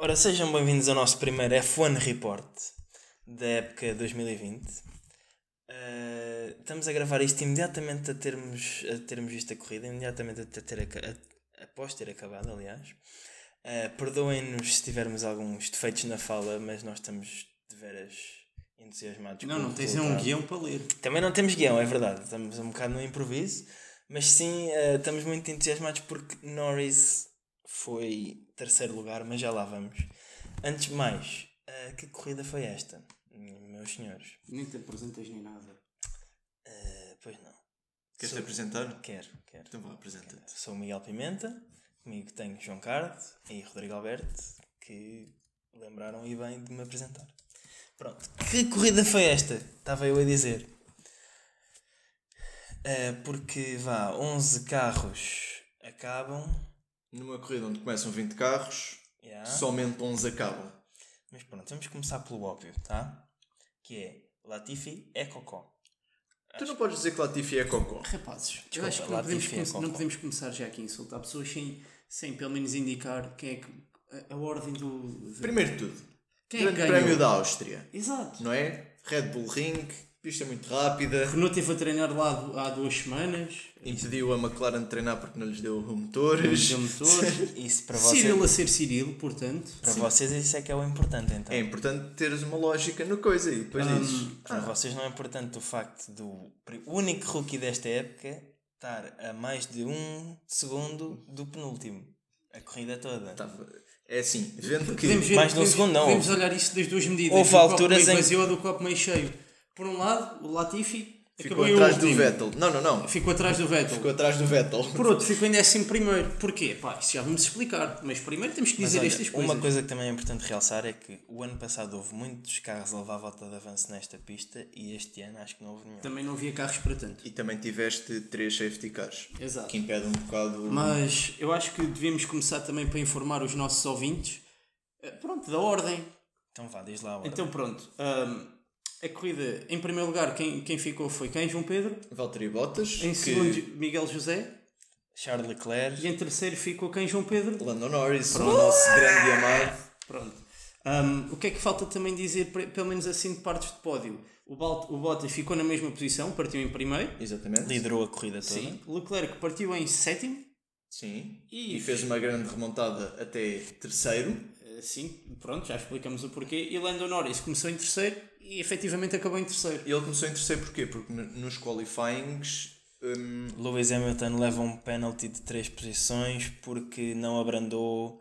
Ora, sejam bem-vindos ao nosso primeiro F1 Report da época 2020. Uh, estamos a gravar isto imediatamente a termos, a termos visto a corrida, imediatamente a ter, a, após ter acabado, aliás. Uh, Perdoem-nos se tivermos alguns defeitos na fala, mas nós estamos de veras entusiasmados. Não, não tens um guião para ler. Também não temos guião, é verdade. Estamos um bocado no improviso, mas sim, uh, estamos muito entusiasmados porque Norris foi terceiro lugar, mas já lá vamos. Antes de mais, uh, que corrida foi esta, meus senhores? Nem te apresentas nem nada. Uh, pois não. Queres te apresentar? Quero, quero. Então vá, apresenta-te. Sou o Miguel Pimenta, comigo tenho João Cardo e Rodrigo Alberto, que lembraram e bem de me apresentar. Pronto, que corrida foi esta? Estava eu a dizer. Uh, porque vá, 11 carros acabam numa corrida onde começam 20 carros, yeah. somente 11 acabam. Mas pronto, vamos começar pelo óbvio, tá? Que é Latifi é cocó. Tu não podes dizer que Latifi é cocó. Rapazes, Desculpa, eu acho que não podemos, é não podemos, começar já aqui a insultar pessoas sem, sem pelo menos indicar quem é que. a, a ordem do. De... Primeiro de tudo, quem Grande é que Prémio da Áustria. Exato. Não é? Red Bull Ring, pista muito rápida. Renault teve a treinar lá há duas semanas. Impediu a McLaren de treinar porque não lhes deu motores. Não deu motores. isso para vocês... Cyril a ser Cyril, portanto. Para Sim. vocês isso é que é o importante então. É importante teres uma lógica no coisa e depois um, dizes. Para ah. vocês não é importante o facto do único rookie desta época estar a mais de um segundo do penúltimo. A corrida toda. Tá. É assim, vendo que. Ver, mais de um segundo não. Podemos olhar isso das duas medidas. Houve alturas copo meio vazio em... ou do copo meio cheio. Por um lado, o Latifi Ficou atrás do Vettel. Não, não, não. Ficou atrás do Vettel. Ficou atrás do Vettel. Por outro, ficou em décimo primeiro. Porquê? Pá, isso já vamos explicar. Mas primeiro temos que dizer olha, estas coisas. Uma coisa que também é importante realçar é que o ano passado houve muitos carros a levar a volta de avanço nesta pista e este ano acho que não houve nenhum. Também não havia carros para tanto. E também tiveste três safety cars. Exato. Que impede um bocado... Mas eu acho que devíamos começar também para informar os nossos ouvintes. Eh, pronto, da ordem. Então vá, diz lá a ordem. Então pronto. Um, a corrida, em primeiro lugar, quem, quem ficou foi quem? João Pedro? Valtteri Bottas. Em que... segundo, Miguel José. Charles Leclerc. E em terceiro ficou quem? João Pedro? Lando Norris, Pronto. o nosso grande amado. Pronto. Um, o que é que falta também dizer, pelo menos assim, de partes de pódio? O, Balt, o Bottas ficou na mesma posição, partiu em primeiro. Exatamente. Liderou a corrida toda. Sim. Leclerc partiu em sétimo. Sim. E, e fez uma grande remontada até terceiro. Sim, pronto, já explicamos o porquê. E Lando Norris começou em terceiro e efetivamente acabou em terceiro. E ele começou em terceiro porquê? Porque nos qualifyings. Um... Lewis Hamilton leva um penalty de 3 posições porque não abrandou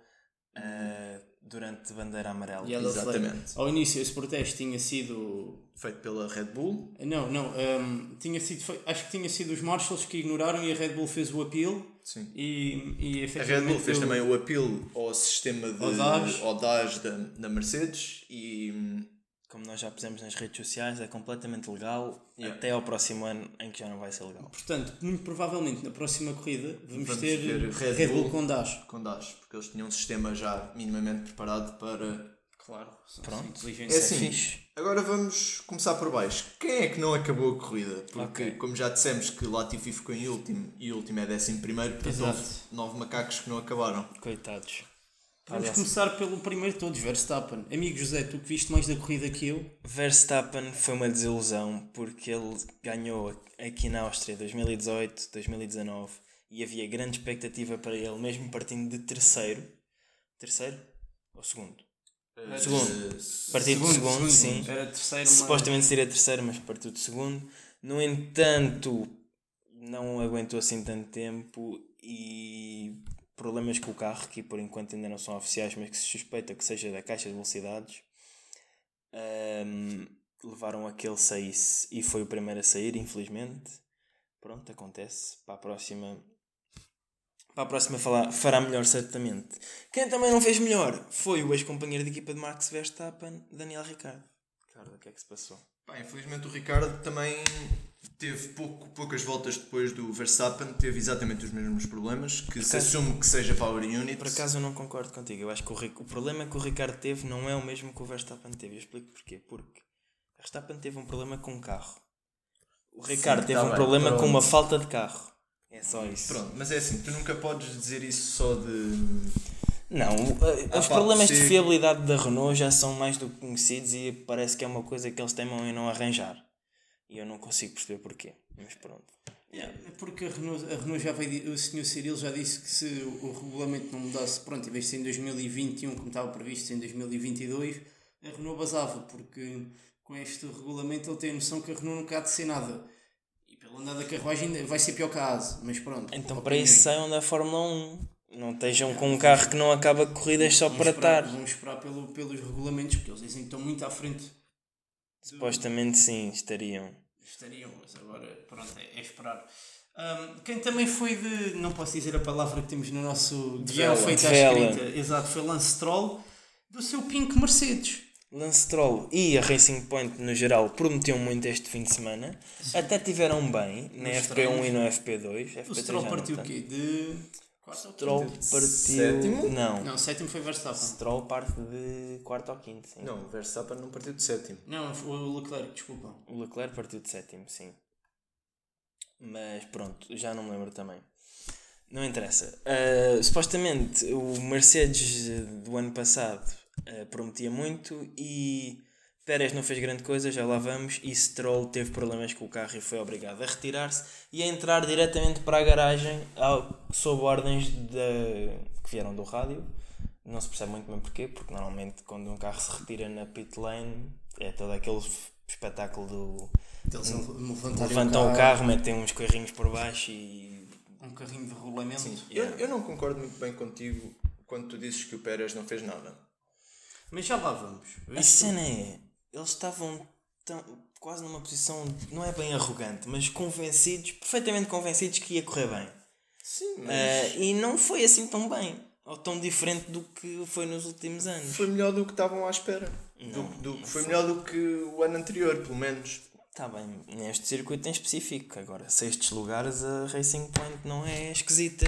uh, durante bandeira amarela. Exatamente. Ao início, esse protesto tinha sido. Feito pela Red Bull? Não, não. Um, tinha sido, acho que tinha sido os Marshalls que ignoraram e a Red Bull fez o appeal. Sim. E, e a Red Bull fez também o appeal ao sistema de Odage da, da Mercedes e hum, como nós já pusemos nas redes sociais, é completamente legal e é. até ao próximo ano em que já não vai ser legal. Portanto, muito provavelmente na próxima corrida vamos, vamos ter, ter, Red, Red Bull, Bull, com Dash. Com Dash, porque eles tinham um sistema já minimamente preparado para. Claro, pronto. É assim, é agora vamos começar por baixo. Quem é que não acabou a corrida? Porque, okay. como já dissemos, que Latifi ficou em último e o último é décimo primeiro, portanto houve nove macacos que não acabaram. Coitados. Vamos começar pelo primeiro de todos, Verstappen. Amigo José, tu que viste mais da corrida que eu. Verstappen foi uma desilusão porque ele ganhou aqui na Áustria 2018, 2019 e havia grande expectativa para ele, mesmo partindo de terceiro. Terceiro ou segundo? Uh, segundo. Partido segundo, de segundo, segundo, sim. Era terceiro, Supostamente seria terceiro, mas partiu de segundo. No entanto, não aguentou assim tanto tempo e problemas com o carro, que por enquanto ainda não são oficiais, mas que se suspeita que seja da caixa de velocidades, um, levaram a que ele saísse e foi o primeiro a sair, infelizmente. Pronto, acontece. Para a próxima. Para a próxima falar, fará melhor, certamente. Quem também não fez melhor foi o ex-companheiro de equipa de Max Verstappen, Daniel Ricciardo. Ricardo, o que é que se passou? Pá, infelizmente o Ricardo também teve pouco, poucas voltas depois do Verstappen, teve exatamente os mesmos problemas, que se assume que seja Power Unit. Por acaso eu não concordo contigo, eu acho que o, o problema que o Ricardo teve não é o mesmo que o Verstappen teve, eu explico porquê. Porque o Verstappen teve um problema com o carro, o Ricardo Sim, teve tá um bem, problema pronto. com uma falta de carro. É só isso. Pronto, mas é assim, tu nunca podes dizer isso só de. Não, ah, os problemas sim. de fiabilidade da Renault já são mais do que conhecidos e parece que é uma coisa que eles temam em não arranjar. E eu não consigo perceber porquê, mas pronto. Yeah. É porque a Renault, a Renault já veio, o Sr. Cirilo já disse que se o, o regulamento não mudasse, pronto, em vez de ser em 2021, como estava previsto, em 2022, a Renault basava, porque com este regulamento ele tem a noção que a Renault nunca há de ser nada. Pelo andar da carruagem vai ser pior ASE, mas pronto. Então para isso saiam da Fórmula 1. Não estejam com um carro que não acaba corridas só para estar. Vamos esperar pelo, pelos regulamentos, porque eles dizem que estão muito à frente. Supostamente sim, estariam. Estariam, mas agora, pronto, é, é esperar. Um, quem também foi de. Não posso dizer a palavra que temos no nosso guião feito à escrita. Exato, foi Lance Stroll, do seu Pink Mercedes. Lance Stroll e a Racing Point no geral prometiam muito este fim de semana. Sim. Até tiveram bem na FP1 e no FP2. FP3 o Stroll partiu o quê? De. Quarto Stroll partiu. Sétimo? Não. Não, sétimo foi Verstappen. Stroll parte de quarto ou quinto, sim. Não, Verstappen não partiu de sétimo. Não, o Leclerc, desculpa. O Leclerc partiu de sétimo, sim. Mas pronto, já não me lembro também. Não interessa. Uh, supostamente o Mercedes do ano passado uh, prometia muito e Pérez não fez grande coisa, já lá vamos. E Stroll teve problemas com o carro e foi obrigado a retirar-se e a entrar diretamente para a garagem ao, sob ordens de, que vieram do rádio. Não se percebe muito bem porquê, porque normalmente quando um carro se retira na pit lane é todo aquele espetáculo do. Eles levantam o carro, carro metem uns carrinhos por baixo e. Um carrinho de regulamento. Sim, yeah. eu, eu não concordo muito bem contigo quando tu dizes que o Pérez não fez nada. Mas já lá vamos. A cena é. Eles estavam tão, quase numa posição, não é bem arrogante, mas convencidos, perfeitamente convencidos que ia correr bem. Sim, mas. Uh, e não foi assim tão bem. Ou tão diferente do que foi nos últimos anos. Foi melhor do que estavam à espera. Não, do, do, foi, foi melhor do que o ano anterior, pelo menos. Está bem, neste circuito em específico. Agora, sextos lugares, a Racing Point não é esquisita.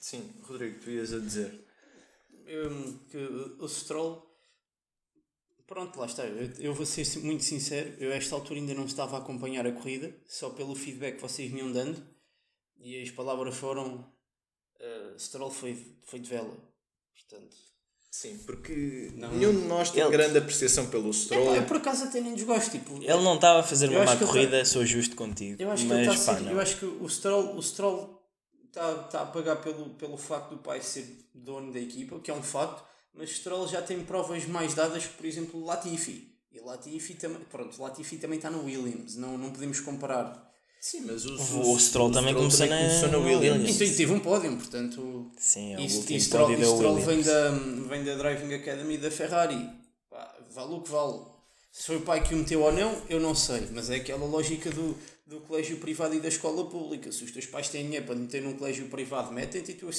Sim, Rodrigo, tu ias a dizer. Um, que o Stroll. Pronto, lá está. Eu, eu vou ser muito sincero. Eu, a esta altura, ainda não estava a acompanhar a corrida, só pelo feedback que vocês me iam dando. E as palavras foram: uh, Stroll foi, foi de vela. Portanto, Sim, porque não, nenhum de nós tem ele... grande apreciação pelo Stroll. É, eu por acaso até nem desgosto. Tipo, ele não estava a fazer uma má corrida, tá... sou justo contigo. Eu acho, mas, que, tá pá, eu acho que o Stroll, o Stroll está, tá a pagar pelo, pelo facto do pai ser dono da equipa, que é um facto, mas Stroll já tem provas mais dadas que, por exemplo, Latifi. E Latifi também, pronto, Latifi também está no Williams, não, não podemos comparar. Sim, mas o, o, o Stroll também começou, na, começou na Williams. Então, e teve um pódio, portanto. Sim, é o último Stroll, pódio da Stroll vem da, vem da Driving Academy da Ferrari. Pá, vale o que vale. Se foi o pai que o meteu ou não, eu não sei. Mas é aquela lógica do, do colégio privado e da escola pública. Se os teus pais têm dinheiro para meter num colégio privado, metem-te e tu,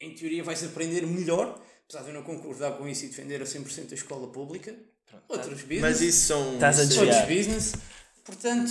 em teoria, vais aprender melhor. Apesar de eu não concordar com isso e defender a 100% a escola pública. Pronto, outros business. Mas isso são. Estás a Outros business. Portanto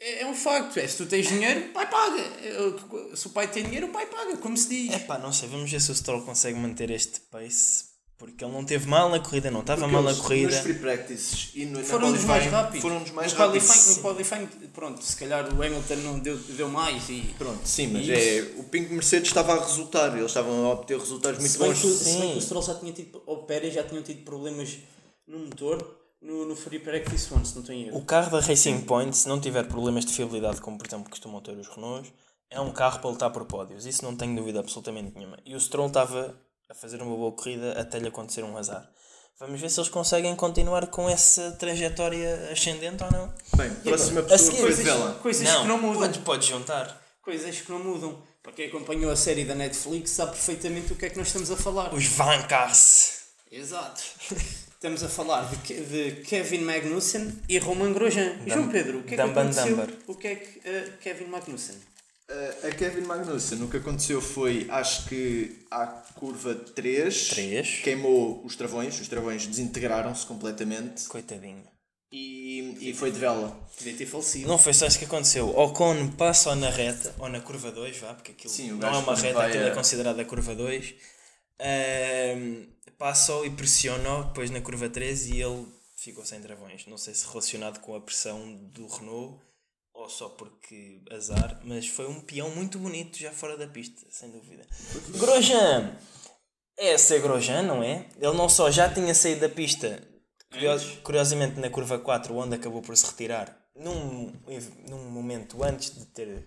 é, é um facto. É, se tu tens dinheiro, o pai paga. Se o pai tem dinheiro, o pai paga, como se diz. É pá, não sei. Vamos ver se o Stroll consegue manter este pace. Porque ele não teve mal na corrida, não estava mal na corrida. Nos free practices e no, foram dos mais rápidos. Foram dos mais no rápidos. Qualifying, no qualifying, pronto, se calhar o Hamilton não deu, deu mais e. Pronto, sim, mas é, o Pink Mercedes estava a resultar, eles estavam a obter resultados muito bons. Se bem que o Stroll já tinha tido, ou o Pérez já tinham tido problemas no motor no, no Free Practice One, se não tenho erro. O carro da Racing Point, se não tiver problemas de fiabilidade, como por exemplo costumam ter os Renaults, é um carro para lutar por pódios. Isso não tenho dúvida absolutamente nenhuma. E o Stroll estava a fazer uma boa corrida até lhe acontecer um azar. Vamos ver se eles conseguem continuar com essa trajetória ascendente ou não. Bem, próxima pessoa coisas, coisas não, que não mudam. Pode, pode juntar. Coisas que não mudam. Para quem acompanhou a série da Netflix sabe perfeitamente o que é que nós estamos a falar. Os Vancars. Exato. Estamos a falar de, de Kevin Magnussen e Roman Grosjean. Dum, João Pedro, o que é que aconteceu? Dumber. O que é que uh, Kevin Magnussen? Uh, a Kevin Magnussen, o que aconteceu foi, acho que à curva 3, 3. queimou os travões, os travões desintegraram-se completamente. Coitadinho. E, e foi de vela. Podia ter falecido. Não foi só isso que aconteceu. O Ocon passa ou na reta, ou na curva 2, vá, porque aquilo Sim, não é uma reta, aquilo é considerado a curva 2. Uh, passou e pressionou depois na curva 3 e ele ficou sem travões. Não sei se relacionado com a pressão do Renault ou só porque azar, mas foi um peão muito bonito já fora da pista, sem dúvida. Grosjean! é ser Grosjean, não é? Ele não só já tinha saído da pista, curios- curiosamente na curva 4, onde acabou por se retirar, num, num momento antes de, ter,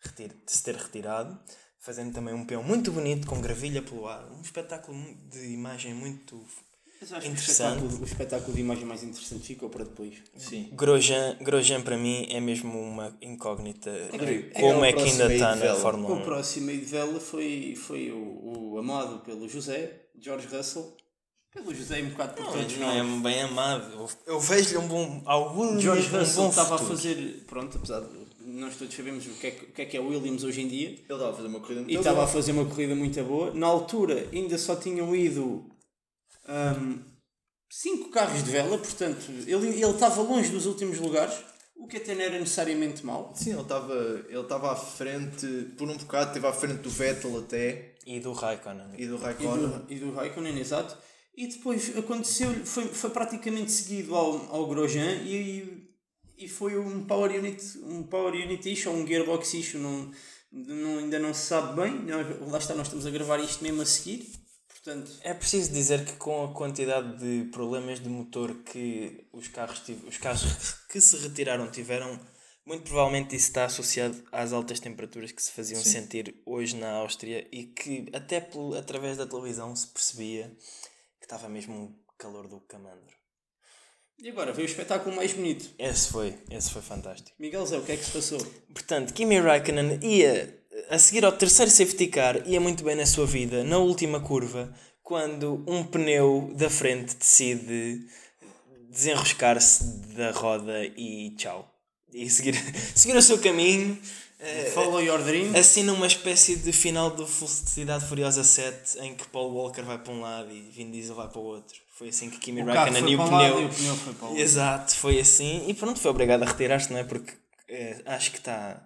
retir- de se ter retirado, fazendo também um peão muito bonito, com gravilha pelo ar. Um espetáculo de imagem muito Mas acho que o interessante. espetáculo, o espetáculo de imagem mais interessante ficou para depois. Sim. Grosjean, Grosjean para mim é mesmo uma incógnita que- como é é o que ainda está na. Fórmula O 1. próximo aí de vela foi, foi o, o amado pelo José, George Russell. Pelo José e um bocado por todos Não é bem amado. Eu, vejo-lhe um bom. Alguns George um Russell bom estava a futuro. fazer, pronto, apesar de nós todos sabemos o que é que, o que, é, que é o Williams hoje em dia, Ele estava a fazer uma corrida e muito estava a boa. fazer uma corrida muito boa. Na altura ainda só tinham ido hum, cinco carros de vela, portanto ele, ele estava longe dos últimos lugares, o que até não era necessariamente mau. Sim, ele estava ele estava à frente, por um bocado, esteve à frente do Vettel até E do Raikkonen. e do E Raikkonen. do, e do Raikkonen, exato. E depois aconteceu, foi, foi praticamente seguido ao, ao Grosjean e, e foi um power unit, um power unit issue, ou um gearbox issue, não, não, ainda não se sabe bem. Nós- lá está, nós estamos a gravar isto mesmo a seguir. Portanto, É preciso dizer que com a quantidade de problemas de motor que os carros, os carros que se retiraram tiveram, muito provavelmente isso está associado às altas temperaturas que se faziam sentir hoje na Áustria e que até pelo, através da televisão se percebia que estava mesmo um calor do camandro. e agora veio o espetáculo mais bonito. Esse foi, esse foi fantástico. Miguel Zé, o que é que se passou? Portanto, Kimi Raikkonen ia, a seguir ao terceiro safety car, ia muito bem na sua vida, na última curva, quando um pneu da frente decide desenroscar-se da roda e tchau. E seguir, seguir o seu caminho, eh, Follow your dream. assim numa espécie de final do Felicidade Furiosa 7, em que Paul Walker vai para um lado e Vin Diesel vai para o outro. Foi assim que Kimi Raikkonen e o pneu... o pneu foi para o outro. Exato, foi assim. E pronto, foi obrigado a retirar-se, não é? Porque eh, acho que está.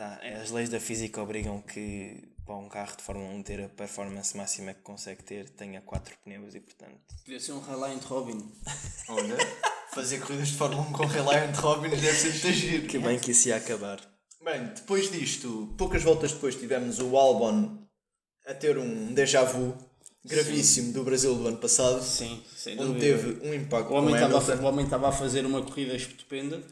Tá, as leis da física obrigam que para um carro de Fórmula 1 ter a performance máxima que consegue ter tenha quatro pneus e portanto. Podia ser um Reliant Robin. Olha, fazer corridas de Fórmula 1 com Reliant Robin deve ser muito giro. Que bem que isso ia acabar. Bem, depois disto, poucas voltas depois, tivemos o Albon a ter um déjà vu gravíssimo do Brasil do ano passado, Sim, sem onde dúvida. teve um impacto O homem, com estava a, o homem estava a fazer uma corrida estupenda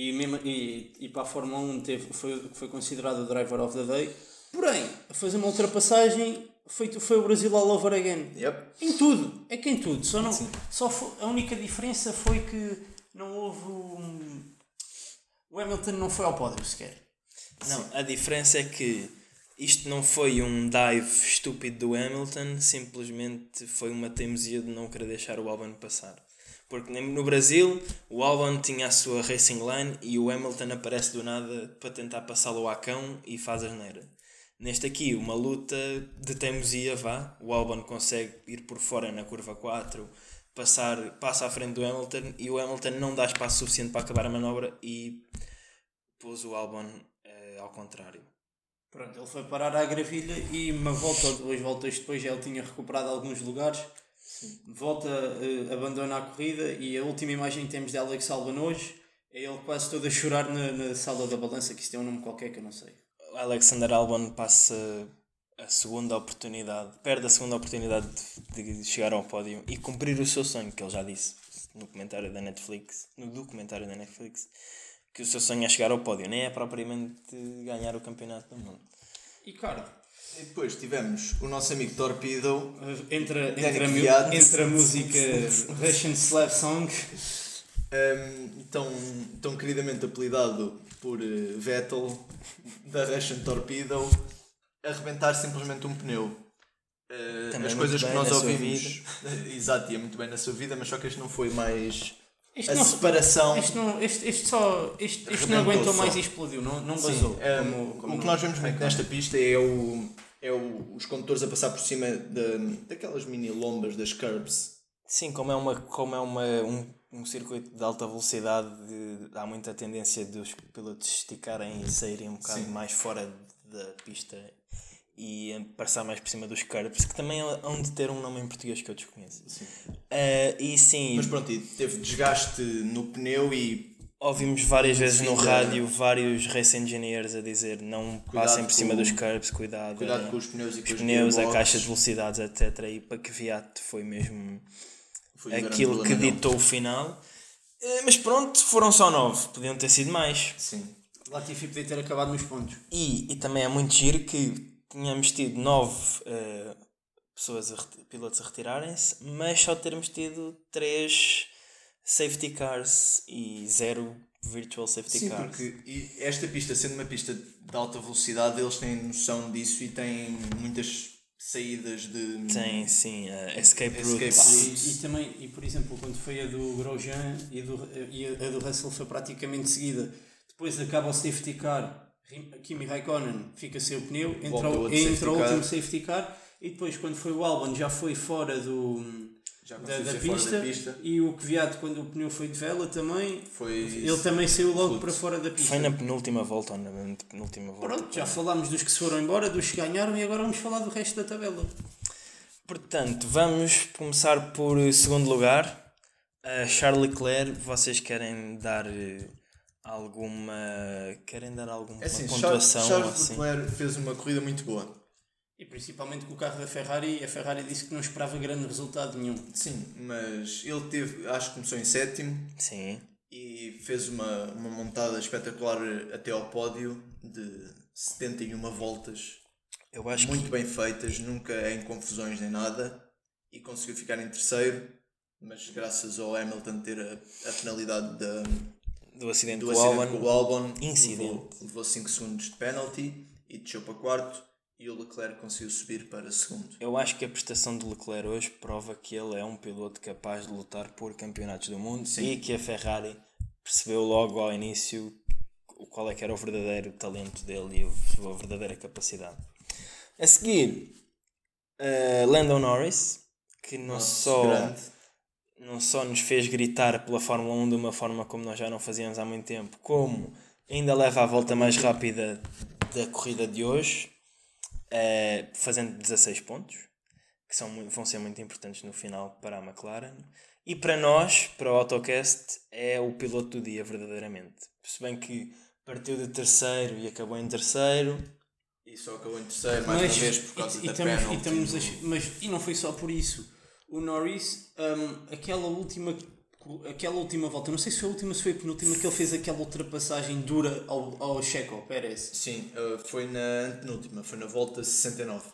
e, mesmo, e, e para a Fórmula 1 teve, foi, foi considerado o driver of the day. Porém, a fazer uma ultrapassagem foi, foi o Brasil all over again. Yep. Em tudo, é que em tudo. Só não, só fo- a única diferença foi que não houve um, o Hamilton não foi ao pódio sequer. Não, a diferença é que isto não foi um dive estúpido do Hamilton, simplesmente foi uma teimosia de não querer deixar o Albon passar. Porque no Brasil o Albon tinha a sua racing line e o Hamilton aparece do nada para tentar passá-lo ao cão e faz a asneira. Neste aqui, uma luta de teimosia, vá. O Albon consegue ir por fora na curva 4, passar, passa à frente do Hamilton e o Hamilton não dá espaço suficiente para acabar a manobra e pôs o Albon eh, ao contrário. Pronto, ele foi parar à gravilha e uma volta ou duas voltas depois já ele tinha recuperado alguns lugares. Volta, eh, abandona a corrida e a última imagem que temos de Alex Albon hoje é ele quase todo a chorar na, na sala da balança, que isto é um nome qualquer que eu não sei. Alexander Albon passa a segunda oportunidade, perde a segunda oportunidade de, de chegar ao pódio e cumprir o seu sonho, que ele já disse no comentário da Netflix, no documentário da Netflix, que o seu sonho é chegar ao pódio, nem é propriamente ganhar o campeonato do mundo. E cara, E depois tivemos o nosso amigo Torpedo, entre, Danny entre, a, entre a música Russian Slav Song, um, tão, tão queridamente apelidado por eh, Vettel, da Russian Torpedo, a arrebentar simplesmente um pneu. Uh, as coisas que nós ouvimos, exato, ia muito bem na sua vida, mas só que este não foi mais Isto a não- separação. Este não, este, este só, este, este não aguentou mais e explodiu, não, não Sim, basou. um, como- como o que no- nós vemos muito nesta pista é, o, é o, os condutores a passar por cima da, daquelas mini lombas das curbs. Sim, como é, uma, como é uma, um, um circuito de alta velocidade, de- há muita tendência dos pilotos esticarem e saírem um bocado Sim. mais fora da pista e passar mais por cima dos curbs, que também hão de ter um nome em português que eu desconheço. Ah, e sim, Mas pronto, teve desgaste no pneu e ouvimos várias vezes no rádio vários race engineers a dizer não passem por cima dos curbs, cuidado. Cuidado com os pneus e com os os pneus, a caixa de velocidades, etc. E para que Viat foi mesmo Foi aquilo que ditou o final. Eh, Mas pronto, foram só nove, podiam ter sido mais. Sim. Latifi podia ter acabado nos pontos. E, e também é muito giro que tínhamos tido nove eh, pessoas, a pilotos a retirarem-se, mas só termos tido três safety cars e zero virtual safety Sim, cars. porque e esta pista, sendo uma pista de alta velocidade, eles têm noção disso e têm muitas saídas de. Tem sim, eh, escape, Escape routes. routes. E, e também, e por exemplo, quando foi a do Grosjean e, do, e a, a do Russell foi praticamente seguida. Depois acaba o safety car, Kimi Raikkonen fica sem o pneu, entra, o- entra safety o car. último safety car e depois quando foi o Albon já foi fora do, da, da pista, da pista. e o Kvyat quando o pneu foi de vela também, Foi. ele também saiu logo Putz. para fora da pista. Foi na penúltima volta ou na penúltima volta. Pronto, já falámos dos que se foram embora, dos que ganharam e agora vamos falar do resto da tabela. Portanto, vamos começar por segundo lugar. A Charles Leclerc, vocês querem dar eh, alguma. Querem dar alguma É assim, pontuação? Charles, Charles assim? Leclerc fez uma corrida muito boa. E principalmente com o carro da Ferrari, a Ferrari disse que não esperava grande resultado nenhum. Sim, mas ele teve, acho que começou em sétimo Sim. e fez uma, uma montada espetacular até ao pódio de 71 voltas, Eu acho muito bem feitas, nunca em confusões nem nada, e conseguiu ficar em terceiro, mas graças ao Hamilton ter a, a penalidade da, que do acidente do do acidente Albon. com o Albon, Incidente. levou, levou 5 segundos de penalty e desceu para quarto, e o Leclerc conseguiu subir para segundo. Eu acho que a prestação de Leclerc hoje prova que ele é um piloto capaz de lutar por campeonatos do mundo e que a Ferrari percebeu logo ao início qual é que era o verdadeiro talento dele e a verdadeira capacidade. A seguir, eh, Landon Norris, que não Nosso só grande. Não só nos fez gritar pela Fórmula 1 de uma forma como nós já não fazíamos há muito tempo, como ainda leva a volta mais rápida da corrida de hoje, eh, fazendo 16 pontos, que são, vão ser muito importantes no final para a McLaren. E para nós, para o AutoCast, é o piloto do dia, verdadeiramente. Se bem que partiu de terceiro e acabou em terceiro, E só acabou em terceiro, mais uma vez, por causa e, da e e mas e não foi só por isso. O Norris, hum, aquela última aquela última volta, não sei se foi a última, se foi a penúltima, que ele fez aquela ultrapassagem dura ao, ao Checo, Pérez. Sim, uh, foi na antepenúltima, foi na volta 69.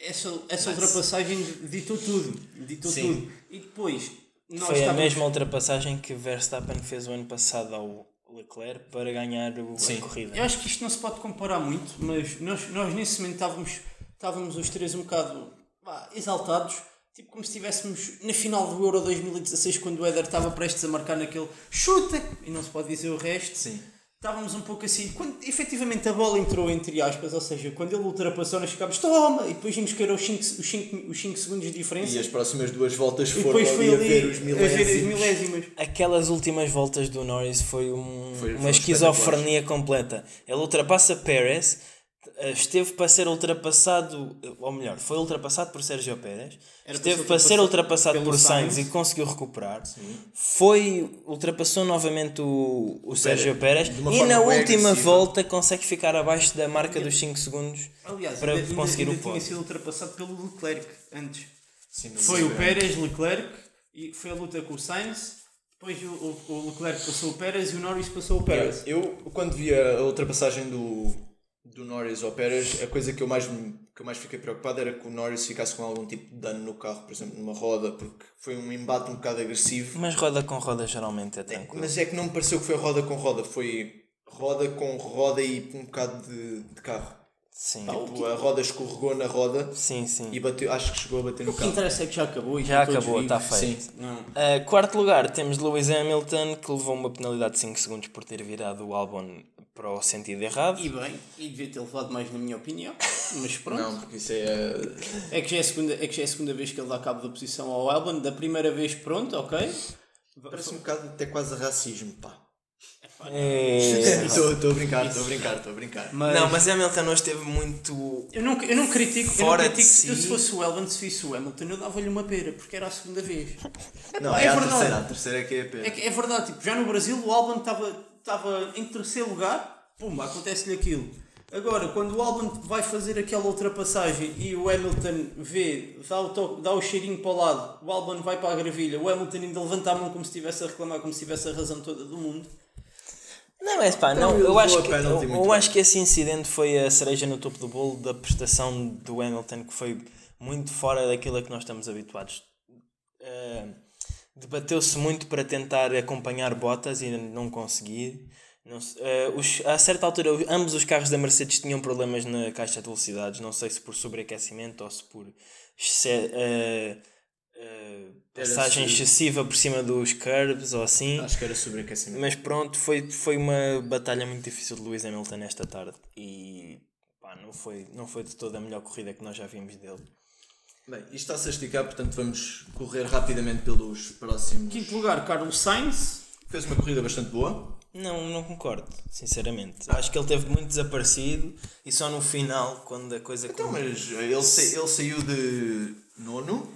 Essa, essa ultrapassagem ditou tudo. Ditou Sim. tudo. E depois, nós foi a estávamos- mesma ultrapassagem que Verstappen fez o ano passado ao Leclerc para ganhar o, Sim. a corrida. Eu acho que isto não se pode comparar muito, mas nós, nós nesse momento estávamos, estávamos os três um bocado vá, exaltados, tipo como se estivéssemos na final do Euro 2016, quando o Éder estava prestes a marcar naquele chuta, e não se pode dizer o resto. Sim. Estávamos um pouco assim, quando efetivamente a bola entrou entre aspas, ou seja, quando ele ultrapassou, nós ficámos toma, e depois vimos que eram os 5 os cinco, os cinco segundos de diferença, E as próximas duas voltas e foram depois ali foi a ali ver os a ver as milésimos. milésimas. Aquelas últimas voltas do Norris foi um- Foi- uma esquizofrenia completa. Ele ultrapassa Pérez, eh, esteve para ser ultrapassado, ou melhor, foi ultrapassado por Sérgio Pérez, Era esteve para ser ultrapassado por Sainz Sainz. e conseguiu recuperar. Foi, ultrapassou novamente o, o Sérgio Pérez uma e na última agressiva. volta consegue ficar abaixo da marca dos 5 segundos Aliás, para ainda, ainda- conseguir ainda o tinha pódio. sido ultrapassado pelo Leclerc antes. Sim, Foi isso o é- Pérez, Leclerc, e foi a luta com o Sainz, depois o, o, o Leclerc passou o Pérez e o Norris passou o Pérez. Eu, quando vi a ultrapassagem do, do Norris ao Pérez, a coisa que eu, mais, que eu mais fiquei preocupado era que o Norris ficasse com algum tipo de dano no carro, por exemplo, numa roda, porque foi um embate um bocado agressivo. Mas roda com roda geralmente é tranquilo. Mas é que não me pareceu que foi roda com roda, foi roda com roda e um bocado de, de carro. Sim, Tipo, a roda escorregou na roda sim, sim. e bateu, acho que chegou a bater no O que carro. interessa é que já acabou e Já acabou, está feito. Uh, quarto lugar, temos Lewis Hamilton, que levou uma penalidade de 5 segundos por ter virado o Albon para o sentido errado. E bem, e devia ter levado mais na minha opinião, mas pronto. Não, porque isso é. É, que já é, a segunda, é que já é a segunda vez que ele dá cabo da posição ao Albon, da primeira vez pronto, ok. Parece um bocado até quase racismo, pá. É. Estou a brincar, estou a brincar, estou a brincar. Mas Não, mas Hamilton hoje esteve muito. eu não, eu não critico, Fora eu não de critico si. eu, se fosse o Albon, se fosse o Hamilton, eu dava-lhe uma pera, porque era a segunda vez. Não, é é, a verdade. terceira, a terceira é que é a pena. É, é verdade, tipo, já no Brasil o Albon estava estava em terceiro lugar, pumba, acontece-lhe aquilo. Agora, quando o Albon vai fazer aquela ultrapassagem e o Hamilton vê, dá o, toque, dá o cheirinho para o lado, o Albon vai para a gravilha, o Hamilton ainda levanta a mão como se estivesse a reclamar, como se tivesse a razão toda do mundo. Não, mas pá, não, Então, eu acho, que, eu, eu acho que esse incidente foi a cereja no topo do bolo da prestação do Hamilton, que foi muito fora daquilo a que nós estamos habituados. Eh, Debateu-se muito para tentar acompanhar Bottas e não conseguir. Não eh, os- a certa altura, os- ambos os carros da Mercedes tinham problemas na caixa de velocidades, não sei se por sobreaquecimento ou se por eh, Era passagem excessiva por cima dos curbs ou assim. Acho que era sobreaquecimento. Mas pronto, foi, foi uma batalha muito difícil de Lewis Hamilton esta tarde e pá, não, foi, não foi de toda a melhor corrida que nós já vimos dele. Bem, isto está-se a esticar, portanto vamos correr rapidamente pelos próximos. Quinto lugar, Carlos Sainz. Fez uma corrida bastante boa. Não, não concordo, sinceramente. Acho que ele teve muito desaparecido e só no final, quando a coisa. Então, mas ele, sa- ele saiu de nono,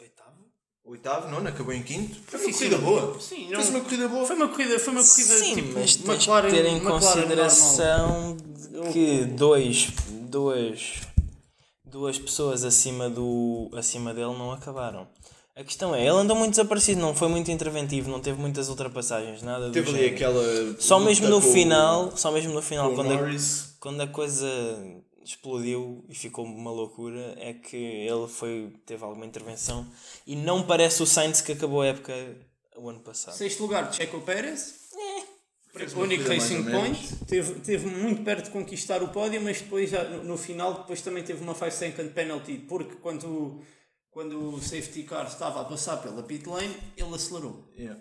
Oitavo? oitavo, nono, acabou em quinto. Foi Sim, uma corrida sim. boa. Sim, não- Fez uma corrida boa. Foi uma corrida, foi uma corrida Sim, tipo mas tens McLaren, que ter em McLaren consideração de que dois, duas, duas pessoas acima, do, acima dele não acabaram. A questão é, ele andou muito desaparecido, não foi muito interventivo, não teve muitas ultrapassagens, nada do Teve ali aquela. Só mesmo no com o- final, só mesmo no final, quando a, quando a coisa explodiu e ficou uma loucura, é que ele foi, teve alguma intervenção e não parece o Sainz que acabou a época o ano passado. Sexto lugar, Checo Pérez. O único Racing. Point. Teve, teve muito perto de conquistar o pódio, mas depois, já, no, no final, depois também teve uma 5 second penalty, porque quando, quando o safety car estava a passar pela pit lane, ele acelerou. Yeah.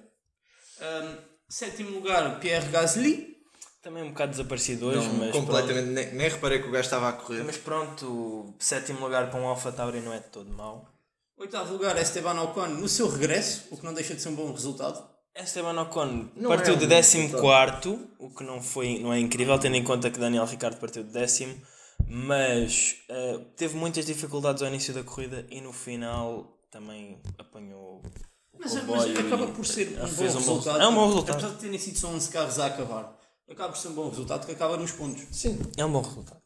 Um, sétimo lugar, Pierre Gasly. Também um bocado desaparecido hoje, Não, mas completamente. Nem, nem reparei que o gajo estava a correr. Mas pronto, sétimo lugar para um Alpha Tauri não é de todo mau. Oitavo lugar, Esteban Ocon, no seu regresso, o que não deixa de ser um bom resultado. Esteban Ocon Não partiu é um de bom 14, o que não, foi, não é incrível, tendo em conta que Daniel Ricciardo partiu de décimo, mas eh, teve muitas dificuldades ao início da corrida e no final também apanhou o Mas, acaba por ser um bom um bom resultado. É um bom resultado. Apesar de terem sido só 11 carros a acabar, acaba por ser um bom resultado que acaba nos pontos. Sim. É um bom resultado.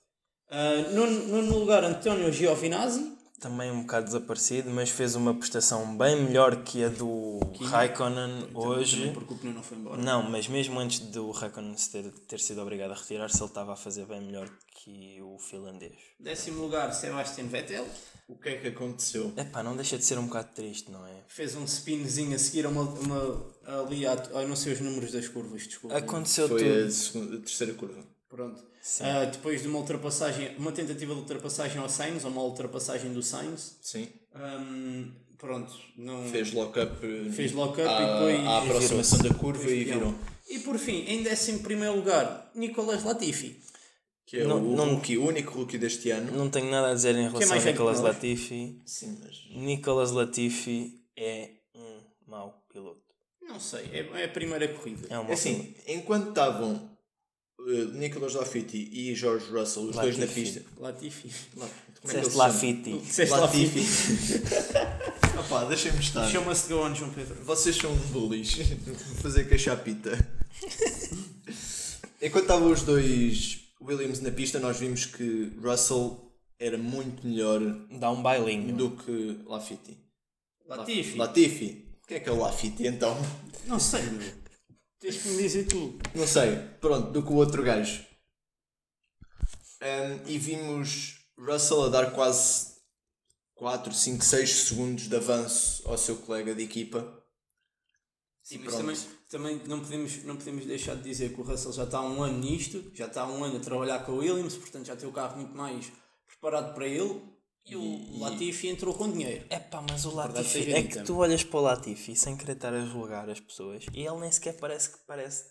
Uh, nono, nono lugar, António Giovinazzi. Também um bocado desaparecido, mas fez uma prestação bem melhor que a do Raikkonen hoje. Porque o pneu não foi embora. Não, mas mesmo antes do Raikkonen ter, ter sido obrigado a retirar-se, ele estava a fazer bem melhor que o finlandês. Décimo lugar, Sebastian Vettel. O que é que aconteceu? Epá, não deixa de ser um bocado triste, não é? Fez um spinzinho a seguir a uma, uma ali a, não sei os números das curvas, desculpa. Aconteceu Foi tudo. a, segunda, a terceira curva. Pronto. Uh, depois de uma ultrapassagem, uma tentativa de ultrapassagem ao Sainz, ou uma ultrapassagem do Sainz. Sim. Um, pronto, não Fez lock-up. Fez lock-up e depois À aproximação da curva e viram. E por fim, em décimo primeiro lugar, Nicolas Latifi. Que é Não- o não- rookie, o único rookie deste ano. Não tenho nada a dizer em relação a mais velho Nicolas? Latifi. Sim, mas. Nicolas Latifi é um mau piloto. Não sei, é, é a primeira corrida. É um É assim, piloto. enquanto estavam eh, Nicolas Latifi e George Russell, os dois na Latifi. pista. Latifi. Como é que Disseste Lafiti. Disseste? Latifi. Opá, deixem-me estar. Chama-se de go on, João Pedro. Vocês são bullies. Vou fazer cachapita. Enquanto estavam os dois Williams na pista, nós vimos que Russell era muito melhor Dá um bailinho. do que Lafiti. Latifi. Latifi. O que é que é o Lafiti então? Não sei, meu. Tens que me dizer tu. Não sei. Pronto, do que o outro gajo. Um, e vimos Russell a dar quase 4, 5, 6 segundos de avanço ao seu colega de equipa. Sim, E mas pronto. também, também não, podemos, não podemos deixar de dizer que o Russell já está há um ano nisto, já está há um ano a trabalhar com a Williams, portanto já tem o carro muito mais preparado para ele. E, o Latifi entrou com dinheiro. Epá, mas o Latifi. É que tu olhas para o Latifi sem querer estar a julgar as pessoas e ele nem sequer parece que parece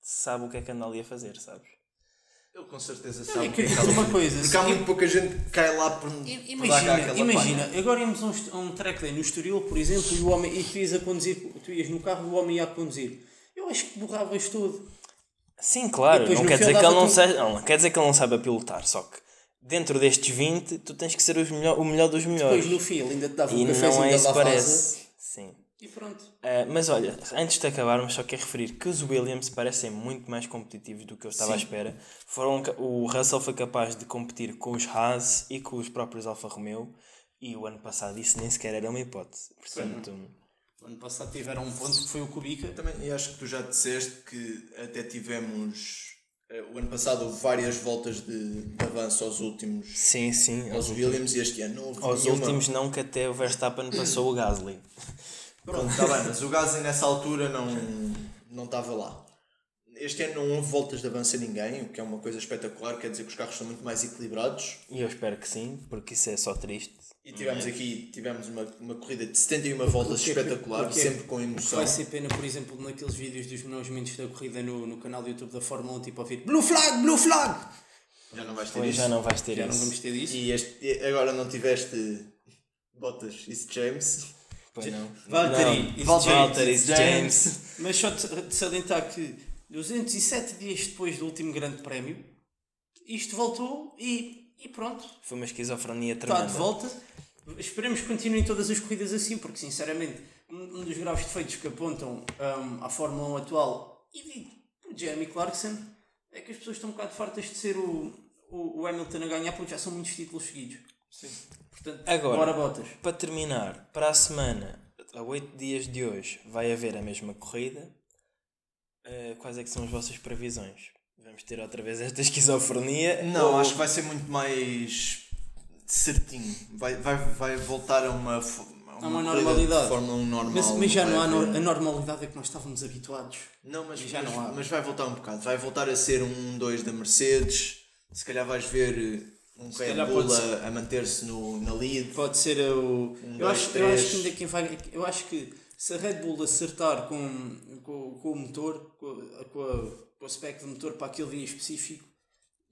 sabe o que é que anda ali a fazer, sabes? Ele com certeza sabe. é que porque dizer uma coisa. Porque há muito pouca gente que cai lá por, por Imagina, aquela imagina palha. agora íamos a um, um track day no Estoril, por exemplo, e, o homem, e tu ias a conduzir, tu ias no carro e o homem ia a conduzir. Eu acho que borravas tudo. Sim, claro, não quer, dizer que ele não um- seja, não, quer dizer que ele não saiba pilotar, só que dentro destes 20 tu tens que ser os melhor, o melhor dos melhores. Depois no fim ainda te dava e um não é isso parece. Sim. E pronto. Uh, mas olha, antes de acabarmos, só quero referir que os Williams parecem muito mais competitivos do que eu estava Sim. à espera. Foram, o Russell foi capaz de competir com os Haas e com os próprios Alfa Romeo e o ano passado isso nem sequer era uma hipótese. Portanto, o ano passado tiveram um ponto que foi o Kubica. Também, e acho que tu já disseste que até tivemos. Eh, o ano passado houve várias voltas de, de avanço aos últimos. Sim, sim. Aos Williams e este ano não houve Aos nenhuma. últimos não, que até o Verstappen passou o Gasly. Pronto, está bem, mas o Gasly nessa altura não, não estava lá. Este ano não houve voltas de avanço a ninguém, o que é uma coisa espetacular, quer dizer que os carros estão muito mais equilibrados. E eu espero que sim, porque isso é só triste. E tivemos aqui tivemos uma, uma corrida de 71 voltas porque, espetacular, porque, sempre com emoção. Vai ser pena, por exemplo, naqueles vídeos dos melhores momentos da corrida no, no canal do YouTube da Fórmula 1, tipo a ouvir Blue Flag, Blue Flag! Já não vais ter pois isso. Já não vais ter já isso. não vamos ter isso. E este, agora não tiveste Bottas e James. Pois não. Valtteri, Valtteri, James. Mas só de salientar que 207 dias depois do último grande prémio, isto voltou e, e pronto. Foi uma esquizofrenia tremenda. Está de volta. Esperemos que continuem todas as corridas assim, porque sinceramente, um dos graves defeitos que apontam um, à Fórmula 1 atual e por Jeremy Clarkson é que as pessoas estão um bocado fartas de ser o, o, o Hamilton a ganhar porque já são muitos títulos seguidos. Sim. Portanto, Agora, bora botas. para terminar, para a semana, a 8 dias de hoje, vai haver a mesma corrida. Uh, quais é que são as vossas previsões? Vamos ter outra vez esta esquizofrenia? Não, ou... acho que vai ser muito mais certinho. Vai, vai, vai voltar a uma, a uma, normalidade. Fórmula 1 normal. Mas, mas já não há no, a normalidade a que nós estávamos habituados. Não, mas, já mas, não há. mas vai voltar um bocado. Vai voltar a ser um 2 da Mercedes. Se calhar vais ver um Red Bull a, a manter-se na lead. Pode ser o. Um, eu, dois, acho, eu acho que ainda quem vai. Eu acho que se a Red Bull acertar com, com, com o motor, com, com, a, com o aspecto do motor para aquele dia específico,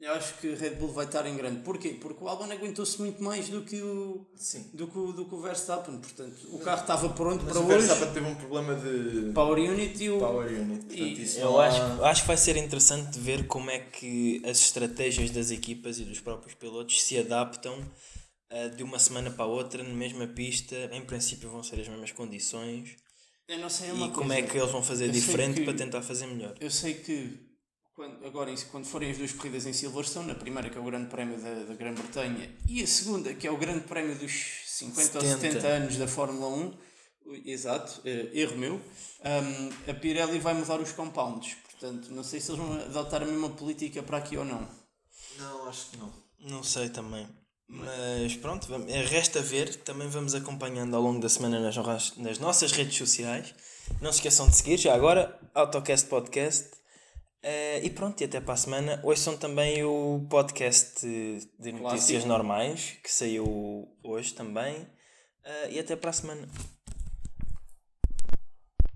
eu acho que Red Bull vai estar em grande. Porquê? Porque o Albon aguentou-se muito mais do que o, Sim. do que, o, do que o Verstappen. Portanto, o carro estava pronto Mas para o hoje. O Verstappen teve um problema de Power Unit e o. Power Unit. Portanto, e isso eu acho, acho que vai ser interessante ver como é que as estratégias das equipas e dos próprios pilotos se adaptam uh, de uma semana para a outra na mesma pista. Em princípio, vão ser as mesmas condições. Eu não sei é uma e como é que eles vão fazer eu diferente que, para tentar fazer melhor. Eu sei que quando, agora, quando forem as duas corridas em Silverstone, a primeira que é o Grande Prémio da, da Grã-Bretanha e a segunda que é o Grande Prémio dos 50 70. ou 70 anos da Fórmula 1, exato, eh, erro meu, um, a Pirelli vai mudar os compounds. Portanto, não sei se eles vão adotar a mesma política para aqui ou não. Não, acho que não. Não sei também. Mas pronto, é, resta ver. Também vamos acompanhando ao longo da semana nas, nas nossas redes sociais. Não se esqueçam de seguir. Já agora, AutoCast Podcast Uh, e pronto, e até para a semana. Ouçam também o podcast de notícias Clássico. normais, que saiu hoje também. Uh, e até para a semana.